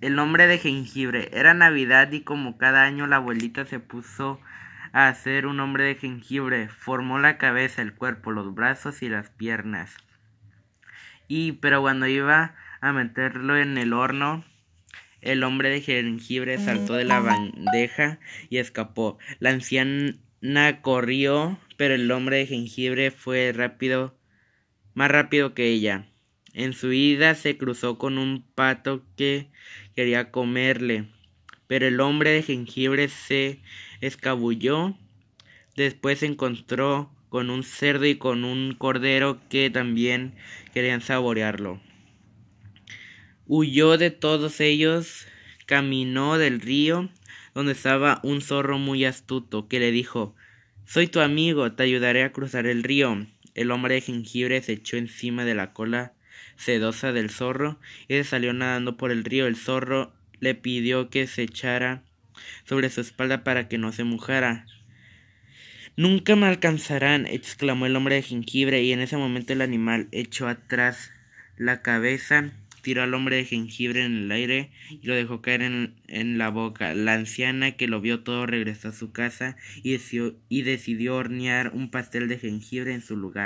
El hombre de jengibre. Era Navidad y como cada año la abuelita se puso a hacer un hombre de jengibre. Formó la cabeza, el cuerpo, los brazos y las piernas. Y pero cuando iba a meterlo en el horno, el hombre de jengibre saltó de la bandeja y escapó. La anciana corrió, pero el hombre de jengibre fue rápido, más rápido que ella. En su ida se cruzó con un pato que quería comerle, pero el hombre de jengibre se escabulló. Después se encontró con un cerdo y con un cordero que también querían saborearlo. Huyó de todos ellos, caminó del río, donde estaba un zorro muy astuto, que le dijo Soy tu amigo, te ayudaré a cruzar el río. El hombre de jengibre se echó encima de la cola sedosa del zorro y se salió nadando por el río. El zorro le pidió que se echara sobre su espalda para que no se mojara. Nunca me alcanzarán, exclamó el hombre de jengibre, y en ese momento el animal echó atrás la cabeza, tiró al hombre de jengibre en el aire y lo dejó caer en, la boca. La anciana que lo vio todo regresó a su casa y decidió hornear un pastel de jengibre en su lugar.